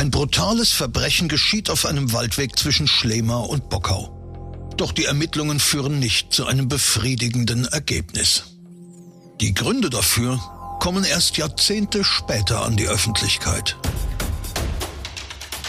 Ein brutales Verbrechen geschieht auf einem Waldweg zwischen Schlema und Bockau. Doch die Ermittlungen führen nicht zu einem befriedigenden Ergebnis. Die Gründe dafür kommen erst Jahrzehnte später an die Öffentlichkeit.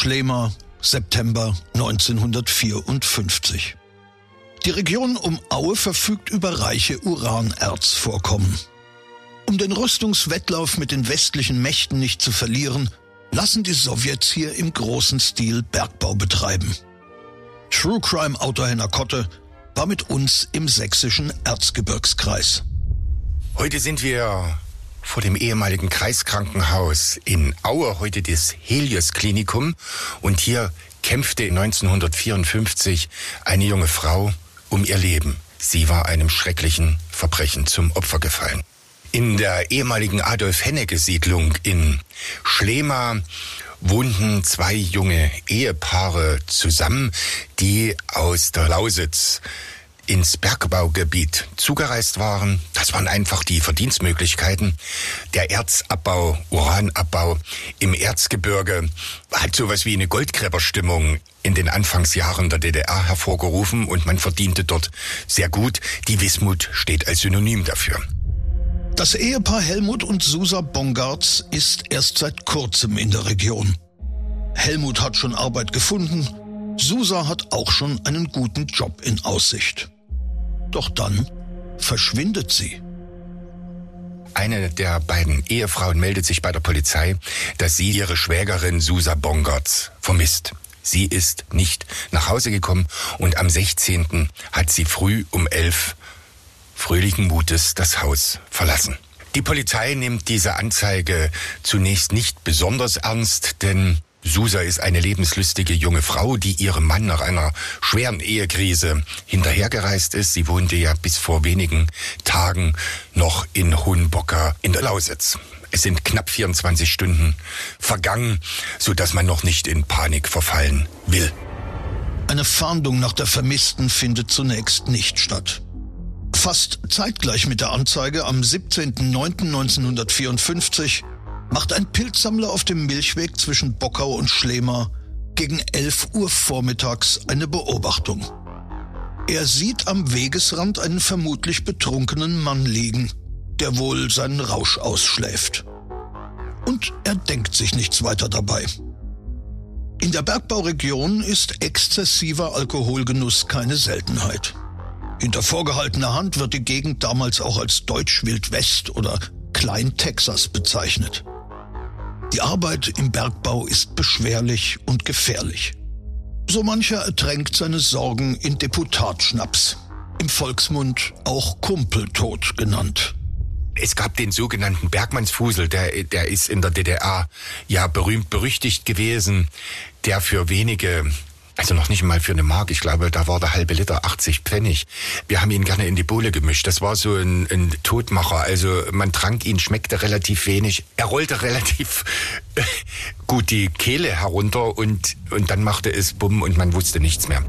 Schlema, September 1954. Die Region um Aue verfügt über reiche Uranerzvorkommen. Um den Rüstungswettlauf mit den westlichen Mächten nicht zu verlieren, lassen die Sowjets hier im großen Stil Bergbau betreiben. True Crime Autor Henner Kotte war mit uns im sächsischen Erzgebirgskreis. Heute sind wir vor dem ehemaligen Kreiskrankenhaus in Aue, heute das Helios Klinikum. Und hier kämpfte 1954 eine junge Frau um ihr Leben. Sie war einem schrecklichen Verbrechen zum Opfer gefallen. In der ehemaligen Adolf-Hennecke-Siedlung in Schlema wohnten zwei junge Ehepaare zusammen, die aus der Lausitz ins Bergbaugebiet zugereist waren. Das waren einfach die Verdienstmöglichkeiten. Der Erzabbau, Uranabbau im Erzgebirge hat sowas wie eine Goldgräberstimmung in den Anfangsjahren der DDR hervorgerufen und man verdiente dort sehr gut. Die Wismut steht als Synonym dafür. Das Ehepaar Helmut und Susa Bongartz ist erst seit kurzem in der Region. Helmut hat schon Arbeit gefunden, Susa hat auch schon einen guten Job in Aussicht. Doch dann verschwindet sie. Eine der beiden Ehefrauen meldet sich bei der Polizei, dass sie ihre Schwägerin Susa Bongartz vermisst. Sie ist nicht nach Hause gekommen und am 16. hat sie früh um 11 fröhlichen Mutes das Haus verlassen. Die Polizei nimmt diese Anzeige zunächst nicht besonders ernst, denn Susa ist eine lebenslustige junge Frau, die ihrem Mann nach einer schweren Ehekrise hinterhergereist ist. Sie wohnte ja bis vor wenigen Tagen noch in Hohenbocker in der Lausitz. Es sind knapp 24 Stunden vergangen, so dass man noch nicht in Panik verfallen will. Eine Fahndung nach der Vermissten findet zunächst nicht statt. Fast zeitgleich mit der Anzeige am 17.09.1954 macht ein Pilzsammler auf dem Milchweg zwischen Bockau und Schlema gegen 11 Uhr vormittags eine Beobachtung. Er sieht am Wegesrand einen vermutlich betrunkenen Mann liegen, der wohl seinen Rausch ausschläft. Und er denkt sich nichts weiter dabei. In der Bergbauregion ist exzessiver Alkoholgenuss keine Seltenheit. Hinter vorgehaltener Hand wird die Gegend damals auch als Deutsch-Wild-West oder Klein-Texas bezeichnet. Die Arbeit im Bergbau ist beschwerlich und gefährlich. So mancher ertränkt seine Sorgen in Deputatschnaps, im Volksmund auch Kumpeltod genannt. Es gab den sogenannten Bergmannsfusel, der, der ist in der DDR ja berühmt berüchtigt gewesen, der für wenige also noch nicht mal für eine Mark. Ich glaube, da war der halbe Liter 80 Pfennig. Wir haben ihn gerne in die Bohle gemischt. Das war so ein, ein Todmacher. Also man trank ihn, schmeckte relativ wenig. Er rollte relativ gut die Kehle herunter und, und dann machte es Bumm und man wusste nichts mehr.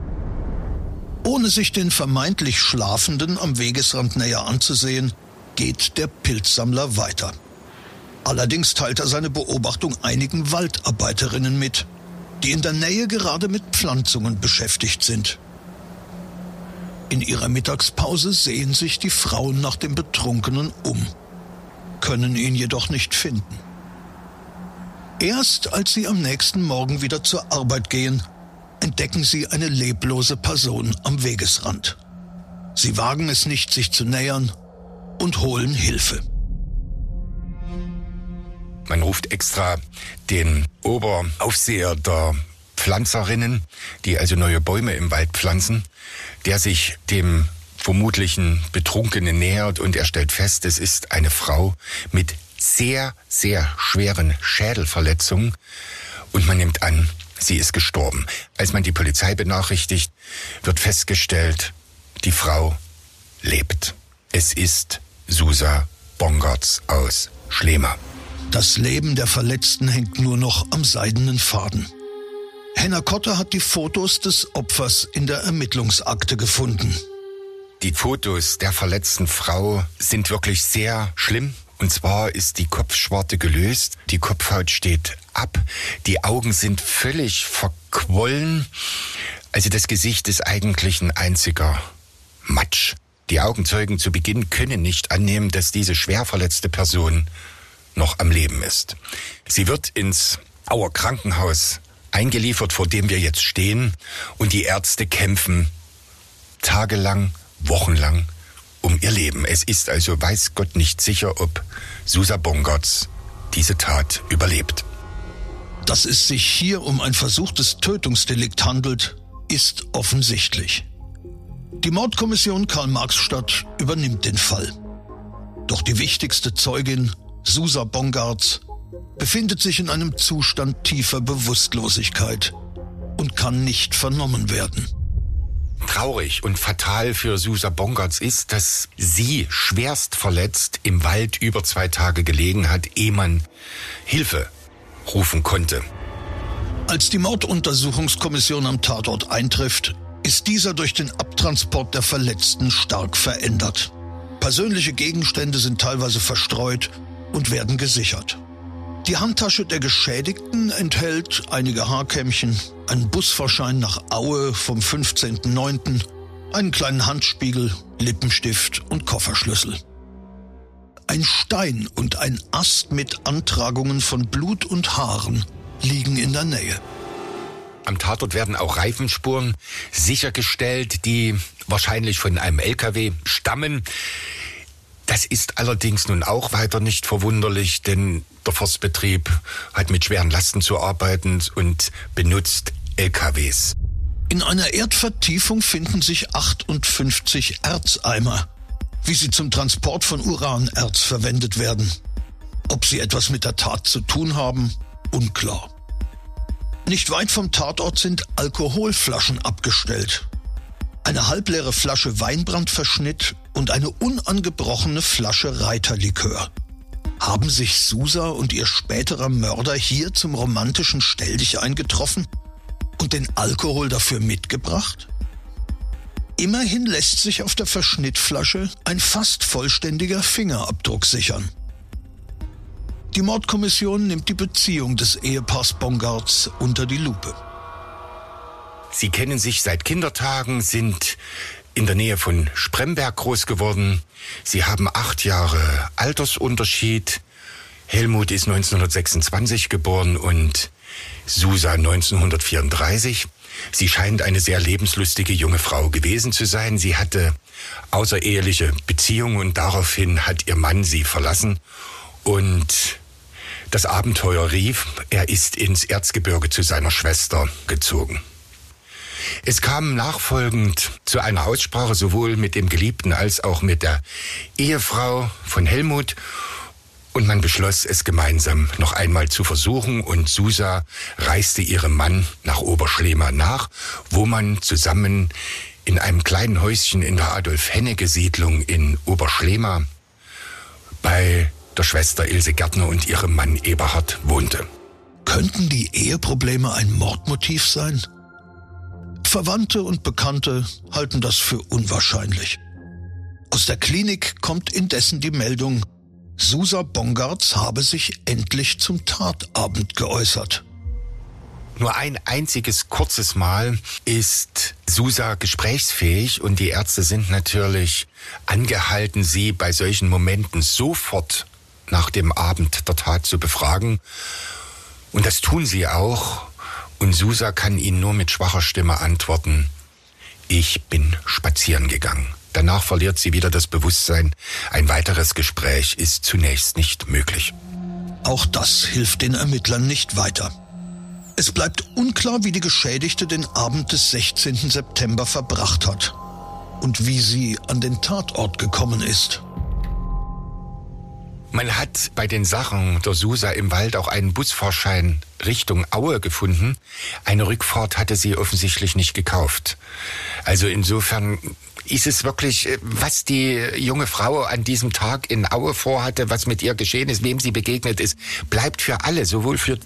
Ohne sich den vermeintlich Schlafenden am Wegesrand näher anzusehen, geht der Pilzsammler weiter. Allerdings teilt er seine Beobachtung einigen Waldarbeiterinnen mit die in der Nähe gerade mit Pflanzungen beschäftigt sind. In ihrer Mittagspause sehen sich die Frauen nach dem Betrunkenen um, können ihn jedoch nicht finden. Erst als sie am nächsten Morgen wieder zur Arbeit gehen, entdecken sie eine leblose Person am Wegesrand. Sie wagen es nicht, sich zu nähern und holen Hilfe. Man ruft extra den Oberaufseher der Pflanzerinnen, die also neue Bäume im Wald pflanzen, der sich dem vermutlichen Betrunkenen nähert und er stellt fest, es ist eine Frau mit sehr, sehr schweren Schädelverletzungen und man nimmt an, sie ist gestorben. Als man die Polizei benachrichtigt, wird festgestellt, die Frau lebt. Es ist Susa Bongartz aus Schlema. Das Leben der Verletzten hängt nur noch am seidenen Faden. Henna Kotter hat die Fotos des Opfers in der Ermittlungsakte gefunden. Die Fotos der verletzten Frau sind wirklich sehr schlimm. Und zwar ist die Kopfschwarte gelöst, die Kopfhaut steht ab, die Augen sind völlig verquollen. Also das Gesicht ist eigentlich ein einziger Matsch. Die Augenzeugen zu Beginn können nicht annehmen, dass diese schwer verletzte Person noch am Leben ist. Sie wird ins Auer Krankenhaus eingeliefert, vor dem wir jetzt stehen, und die Ärzte kämpfen tagelang, wochenlang um ihr Leben. Es ist also weiß Gott nicht sicher, ob Susa Bongartz diese Tat überlebt. Dass es sich hier um ein versuchtes Tötungsdelikt handelt, ist offensichtlich. Die Mordkommission Karl-Marx-Stadt übernimmt den Fall. Doch die wichtigste Zeugin, Susa Bongartz, befindet sich in einem Zustand tiefer Bewusstlosigkeit und kann nicht vernommen werden. Traurig und fatal für Susa Bongartz ist, dass sie schwerst verletzt im Wald über zwei Tage gelegen hat, ehe man Hilfe rufen konnte. Als die Morduntersuchungskommission am Tatort eintrifft, ist dieser durch den Abtransport der Verletzten stark verändert. Persönliche Gegenstände sind teilweise verstreut und werden gesichert. Die Handtasche der Geschädigten enthält einige Haarkämmchen, einen Busfahrschein nach Aue vom 15.09., einen kleinen Handspiegel, Lippenstift und Kofferschlüssel. Ein Stein und ein Ast mit Antragungen von Blut und Haaren liegen in der Nähe. Am Tatort werden auch Reifenspuren sichergestellt, die wahrscheinlich von einem LKW stammen. Das ist allerdings nun auch weiter nicht verwunderlich, denn der Forstbetrieb hat mit schweren Lasten zu arbeiten und benutzt LKWs. In einer Erdvertiefung finden sich 58 Erzeimer. Wie sie zum Transport von Uranerz verwendet werden. Ob sie etwas mit der Tat zu tun haben, unklar. Nicht weit vom Tatort sind Alkoholflaschen abgestellt. Eine halbleere Flasche Weinbrandverschnitt und eine unangebrochene Flasche Reiterlikör. Haben sich Susa und ihr späterer Mörder hier zum romantischen Stelldich eingetroffen und den Alkohol dafür mitgebracht? Immerhin lässt sich auf der Verschnittflasche ein fast vollständiger Fingerabdruck sichern. Die Mordkommission nimmt die Beziehung des Ehepaars Bongards unter die Lupe. Sie kennen sich seit Kindertagen, sind in der Nähe von Spremberg groß geworden. Sie haben acht Jahre Altersunterschied. Helmut ist 1926 geboren und Susa 1934. Sie scheint eine sehr lebenslustige junge Frau gewesen zu sein. Sie hatte außereheliche Beziehungen und daraufhin hat ihr Mann sie verlassen und das Abenteuer rief, er ist ins Erzgebirge zu seiner Schwester gezogen. Es kam nachfolgend zu einer Aussprache sowohl mit dem Geliebten als auch mit der Ehefrau von Helmut und man beschloss, es gemeinsam noch einmal zu versuchen und Susa reiste ihrem Mann nach Oberschlema nach, wo man zusammen in einem kleinen Häuschen in der Adolf-Hennecke-Siedlung in Oberschlema bei der Schwester Ilse Gärtner und ihrem Mann Eberhard wohnte. Könnten die Eheprobleme ein Mordmotiv sein? Verwandte und Bekannte halten das für unwahrscheinlich. Aus der Klinik kommt indessen die Meldung, Susa Bongartz habe sich endlich zum Tatabend geäußert. Nur ein einziges kurzes Mal ist Susa gesprächsfähig und die Ärzte sind natürlich angehalten, sie bei solchen Momenten sofort nach dem Abend der Tat zu befragen. Und das tun sie auch. Und Susa kann ihn nur mit schwacher Stimme antworten, ich bin spazieren gegangen. Danach verliert sie wieder das Bewusstsein. Ein weiteres Gespräch ist zunächst nicht möglich. Auch das hilft den Ermittlern nicht weiter. Es bleibt unklar, wie die Geschädigte den Abend des 16. September verbracht hat und wie sie an den Tatort gekommen ist. Man hat bei den Sachen der Susa im Wald auch einen Busfahrschein Richtung Aue gefunden. Eine Rückfahrt hatte sie offensichtlich nicht gekauft. Also insofern ist es wirklich, äh, was die junge Frau an diesem Tag in Aue vorhatte, was mit ihr geschehen ist, wem sie begegnet ist, bleibt für alle, sowohl für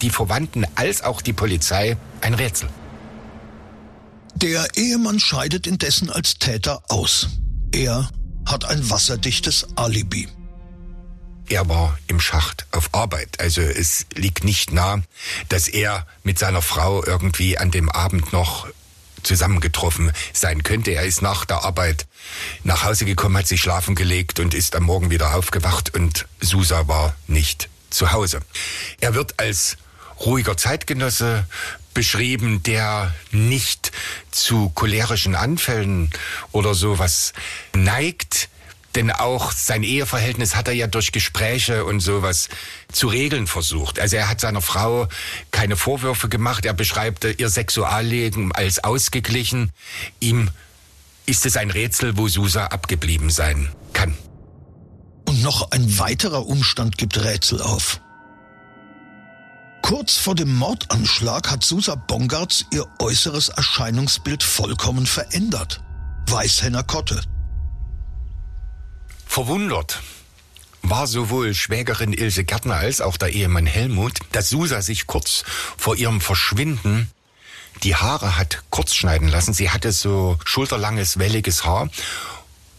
die Verwandten als auch die Polizei, ein Rätsel. Der Ehemann scheidet indessen als Täter aus. Er hat ein wasserdichtes Alibi er war im Schacht auf Arbeit. Also es liegt nicht nah, dass er mit seiner Frau irgendwie an dem Abend noch zusammengetroffen sein könnte. Er ist nach der Arbeit nach Hause gekommen, hat sich schlafen gelegt und ist am Morgen wieder aufgewacht und Susa war nicht zu Hause. Er wird als ruhiger Zeitgenosse beschrieben, der nicht zu cholerischen Anfällen oder sowas neigt, denn auch sein Eheverhältnis hat er ja durch Gespräche und sowas zu regeln versucht. Also er hat seiner Frau keine Vorwürfe gemacht. Er beschreibt ihr Sexualleben als ausgeglichen. Ihm ist es ein Rätsel, wo Susa abgeblieben sein kann. Und noch ein weiterer Umstand gibt Rätsel auf. Kurz vor dem Mordanschlag hat Susa Bongartz ihr äußeres Erscheinungsbild vollkommen verändert. Weißhenner Kotte, Verwundert war sowohl Schwägerin Ilse Gärtner als auch der Ehemann Helmut, dass Susa sich kurz vor ihrem Verschwinden die Haare hat kurz schneiden lassen. Sie hatte so schulterlanges, welliges Haar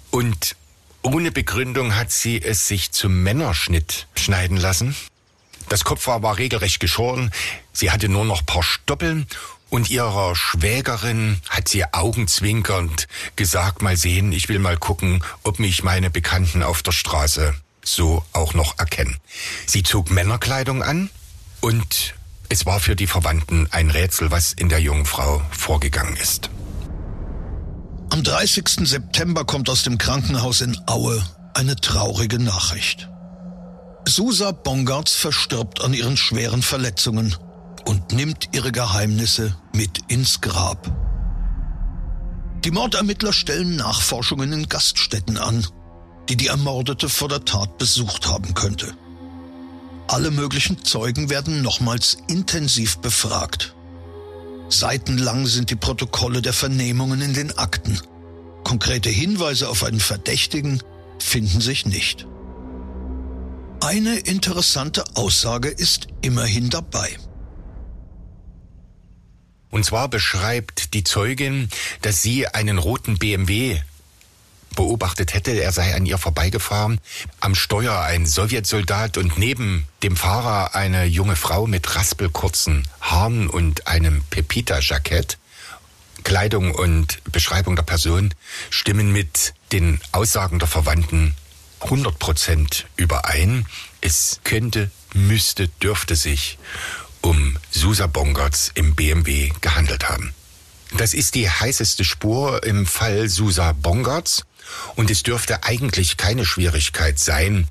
und ohne Begründung hat sie es sich zum Männerschnitt schneiden lassen. Das Kopfhaar war regelrecht geschoren. Sie hatte nur noch paar Stoppeln und ihrer Schwägerin hat sie augenzwinkernd gesagt, mal sehen, ich will mal gucken, ob mich meine Bekannten auf der Straße so auch noch erkennen. Sie zog Männerkleidung an und es war für die Verwandten ein Rätsel, was in der jungen Frau vorgegangen ist. Am 30. September kommt aus dem Krankenhaus in Aue eine traurige Nachricht. Susa Bongartz verstirbt an ihren schweren Verletzungen und nimmt ihre Geheimnisse mit ins Grab. Die Mordermittler stellen Nachforschungen in Gaststätten an, die die Ermordete vor der Tat besucht haben könnte. Alle möglichen Zeugen werden nochmals intensiv befragt. Seitenlang sind die Protokolle der Vernehmungen in den Akten. Konkrete Hinweise auf einen Verdächtigen finden sich nicht. Eine interessante Aussage ist immerhin dabei. Und zwar beschreibt die Zeugin, dass sie einen roten BMW beobachtet hätte, er sei an ihr vorbeigefahren, am Steuer ein Sowjetsoldat und neben dem Fahrer eine junge Frau mit raspelkurzen Haaren und einem Pepita-Jackett. Kleidung und Beschreibung der Person stimmen mit den Aussagen der Verwandten 100 Prozent überein. Es könnte, müsste, dürfte sich um Susa Bongartz im BMW gehandelt haben. Das ist die heißeste Spur im Fall Susa Bongartz und es dürfte eigentlich keine Schwierigkeit sein,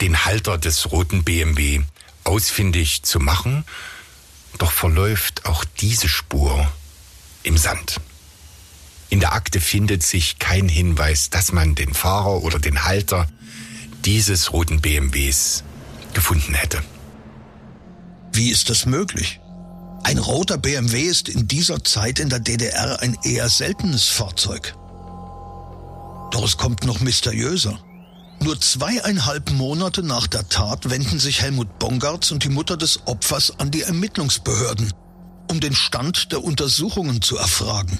den Halter des roten BMW ausfindig zu machen, doch verläuft auch diese Spur im Sand. In der Akte findet sich kein Hinweis, dass man den Fahrer oder den Halter dieses roten BMWs gefunden hätte. Wie ist das möglich? Ein roter BMW ist in dieser Zeit in der DDR ein eher seltenes Fahrzeug. Doch es kommt noch mysteriöser. Nur zweieinhalb Monate nach der Tat wenden sich Helmut Bongartz und die Mutter des Opfers an die Ermittlungsbehörden, um den Stand der Untersuchungen zu erfragen.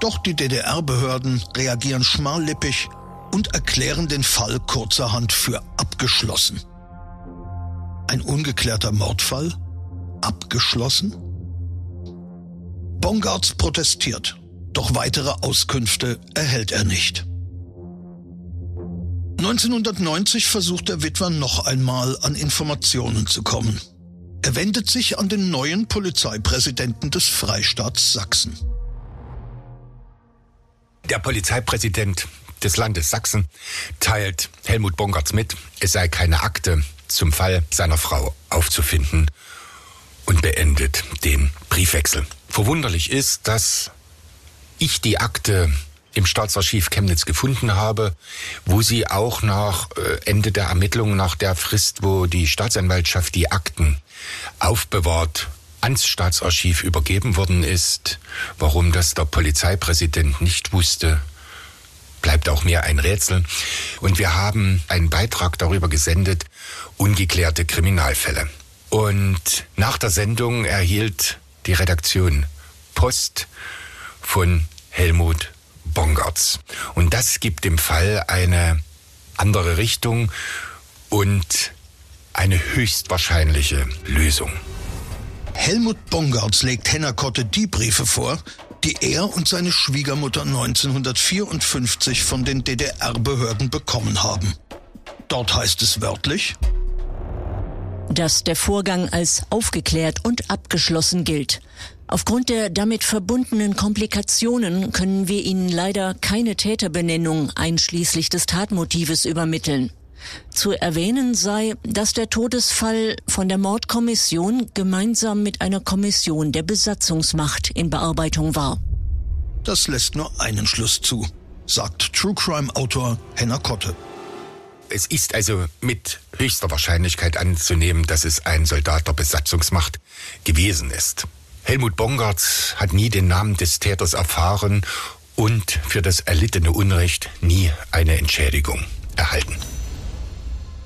Doch die DDR-Behörden reagieren schmallippig und erklären den Fall kurzerhand für abgeschlossen. Ein ungeklärter Mordfall? Abgeschlossen? Bongartz protestiert, doch weitere Auskünfte erhält er nicht. 1990 versucht der Witwer noch einmal an Informationen zu kommen. Er wendet sich an den neuen Polizeipräsidenten des Freistaats Sachsen. Der Polizeipräsident des Landes Sachsen teilt Helmut Bongartz mit, es sei keine Akte zum Fall seiner Frau aufzufinden und beendet den Briefwechsel. Verwunderlich ist, dass ich die Akte im Staatsarchiv Chemnitz gefunden habe, wo sie auch nach äh, Ende der Ermittlungen, nach der Frist, wo die Staatsanwaltschaft die Akten aufbewahrt, ans Staatsarchiv übergeben worden ist. Warum das der Polizeipräsident nicht wusste, bleibt auch mir ein Rätsel. Und wir haben einen Beitrag darüber gesendet, ungeklärte Kriminalfälle. Und nach der Sendung erhielt die Redaktion Post von Helmut Bongartz. Und das gibt dem Fall eine andere Richtung und eine höchstwahrscheinliche Lösung. Helmut Bongartz legt Henna Kotte die Briefe vor, die er und seine Schwiegermutter 1954 von den DDR-Behörden bekommen haben. Dort heißt es wörtlich, dass der Vorgang als aufgeklärt und abgeschlossen gilt. Aufgrund der damit verbundenen Komplikationen können wir Ihnen leider keine Täterbenennung einschließlich des Tatmotives übermitteln. Zu erwähnen sei, dass der Todesfall von der Mordkommission gemeinsam mit einer Kommission der Besatzungsmacht in Bearbeitung war. Das lässt nur einen Schluss zu, sagt True Crime Autor Henna Kotte. Es ist also mit höchster Wahrscheinlichkeit anzunehmen, dass es ein Soldat der Besatzungsmacht gewesen ist. Helmut Bongartz hat nie den Namen des Täters erfahren und für das erlittene Unrecht nie eine Entschädigung erhalten.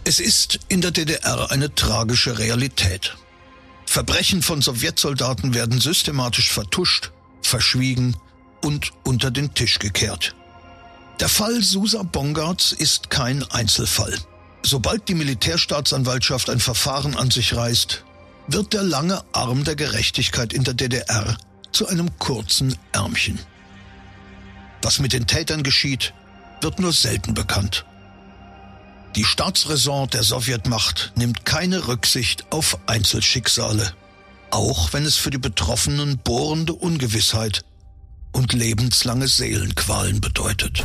Es ist in der DDR eine tragische Realität. Verbrechen von Sowjetsoldaten werden systematisch vertuscht, verschwiegen und unter den Tisch gekehrt. Der Fall Susa Bongartz ist kein Einzelfall. Sobald die Militärstaatsanwaltschaft ein Verfahren an sich reißt, wird der lange Arm der Gerechtigkeit in der DDR zu einem kurzen Ärmchen. Was mit den Tätern geschieht, wird nur selten bekannt. Die Staatsräson der Sowjetmacht nimmt keine Rücksicht auf Einzelschicksale, auch wenn es für die Betroffenen bohrende Ungewissheit und lebenslange Seelenqualen bedeutet.